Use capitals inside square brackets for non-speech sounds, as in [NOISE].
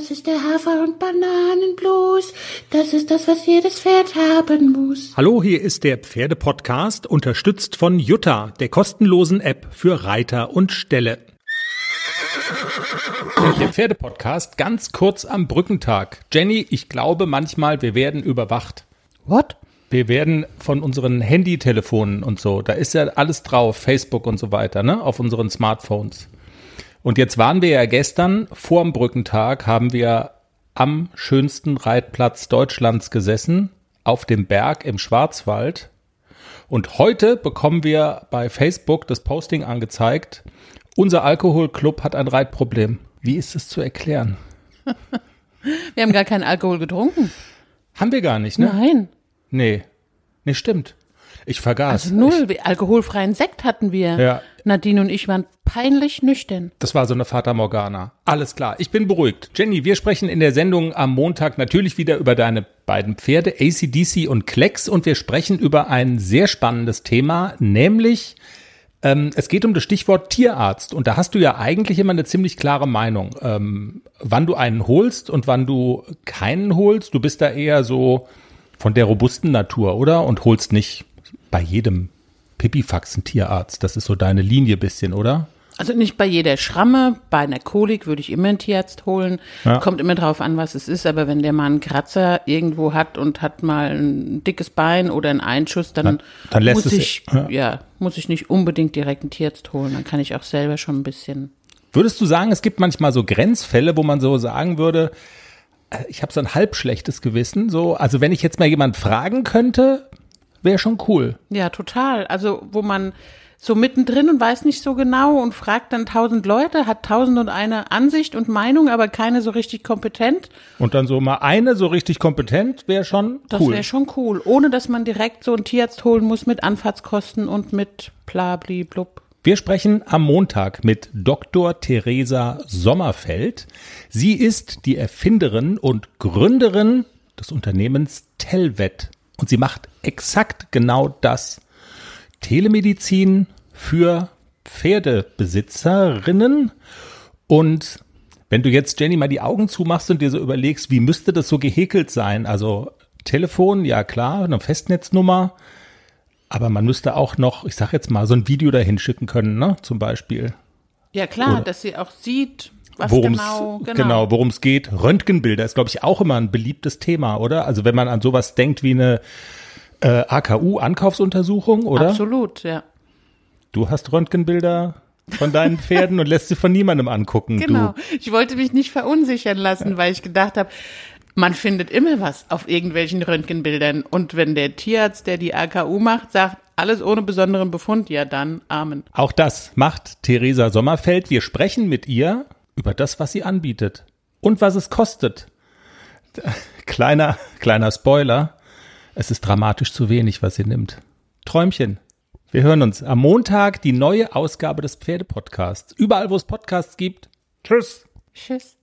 Das ist der Hafer- und Bananenblues. Das ist das, was jedes Pferd haben muss. Hallo, hier ist der Pferdepodcast, unterstützt von Jutta, der kostenlosen App für Reiter und Ställe. Der Pferdepodcast ganz kurz am Brückentag. Jenny, ich glaube manchmal, wir werden überwacht. What? Wir werden von unseren Handytelefonen und so, da ist ja alles drauf, Facebook und so weiter, ne, auf unseren Smartphones. Und jetzt waren wir ja gestern vorm Brückentag, haben wir am schönsten Reitplatz Deutschlands gesessen, auf dem Berg im Schwarzwald. Und heute bekommen wir bei Facebook das Posting angezeigt, unser Alkoholclub hat ein Reitproblem. Wie ist es zu erklären? [LAUGHS] Wir haben gar keinen Alkohol getrunken. Haben wir gar nicht, ne? Nein. Nee. Nee, stimmt. Ich vergaß. Also null. Alkoholfreien Sekt hatten wir. Ja. Nadine und ich waren peinlich nüchtern. Das war so eine Fata Morgana. Alles klar, ich bin beruhigt. Jenny, wir sprechen in der Sendung am Montag natürlich wieder über deine beiden Pferde, ACDC und Klecks, und wir sprechen über ein sehr spannendes Thema, nämlich ähm, es geht um das Stichwort Tierarzt. Und da hast du ja eigentlich immer eine ziemlich klare Meinung, ähm, wann du einen holst und wann du keinen holst. Du bist da eher so von der robusten Natur, oder? Und holst nicht bei jedem Pipifax einen Tierarzt. Das ist so deine Linie bisschen, oder? Also nicht bei jeder Schramme, bei einer Kolik würde ich immer einen Tierarzt holen. Ja. Kommt immer drauf an, was es ist. Aber wenn der mal einen Kratzer irgendwo hat und hat mal ein dickes Bein oder einen Einschuss, dann, Dann- dann lässt muss es- ich, ja. ja. muss ich nicht unbedingt direkt einen Tierarzt holen. Dann kann ich auch selber schon ein bisschen. Würdest du sagen, es gibt manchmal so Grenzfälle, wo man so sagen würde, äh, ich habe so ein halb schlechtes Gewissen, so, also wenn ich jetzt mal jemand fragen könnte, wäre schon cool. Ja, total. Also, wo man so mittendrin und weiß nicht so genau und fragt dann tausend Leute, hat tausend und eine Ansicht und Meinung, aber keine so richtig kompetent. Und dann so mal eine so richtig kompetent wäre schon Das cool. wäre schon cool. Ohne, dass man direkt so einen Tierarzt holen muss mit Anfahrtskosten und mit blabli blub. Wir sprechen am Montag mit Dr. Theresa Sommerfeld. Sie ist die Erfinderin und Gründerin des Unternehmens Telvet. Und sie macht exakt genau das. Telemedizin für Pferdebesitzerinnen. Und wenn du jetzt, Jenny, mal die Augen zumachst und dir so überlegst, wie müsste das so gehäkelt sein? Also Telefon, ja klar, eine Festnetznummer. Aber man müsste auch noch, ich sag jetzt mal, so ein Video dahin schicken können, ne? Zum Beispiel. Ja, klar, Oder- dass sie auch sieht, was Worum genau, es genau, worum es geht. Röntgenbilder ist, glaube ich, auch immer ein beliebtes Thema, oder? Also wenn man an sowas denkt wie eine äh, AKU-Ankaufsuntersuchung, oder? Absolut, ja. Du hast Röntgenbilder von deinen [LAUGHS] Pferden und lässt sie von niemandem angucken. Genau. Du. Ich wollte mich nicht verunsichern lassen, weil ich gedacht habe, man findet immer was auf irgendwelchen Röntgenbildern. Und wenn der Tierarzt, der die AKU macht, sagt, alles ohne besonderen Befund, ja dann, Amen. Auch das macht Theresa Sommerfeld. Wir sprechen mit ihr über das, was sie anbietet und was es kostet. [LAUGHS] Kleiner, kleiner Spoiler. Es ist dramatisch zu wenig, was sie nimmt. Träumchen. Wir hören uns am Montag die neue Ausgabe des Pferdepodcasts. Überall, wo es Podcasts gibt. Tschüss. Tschüss.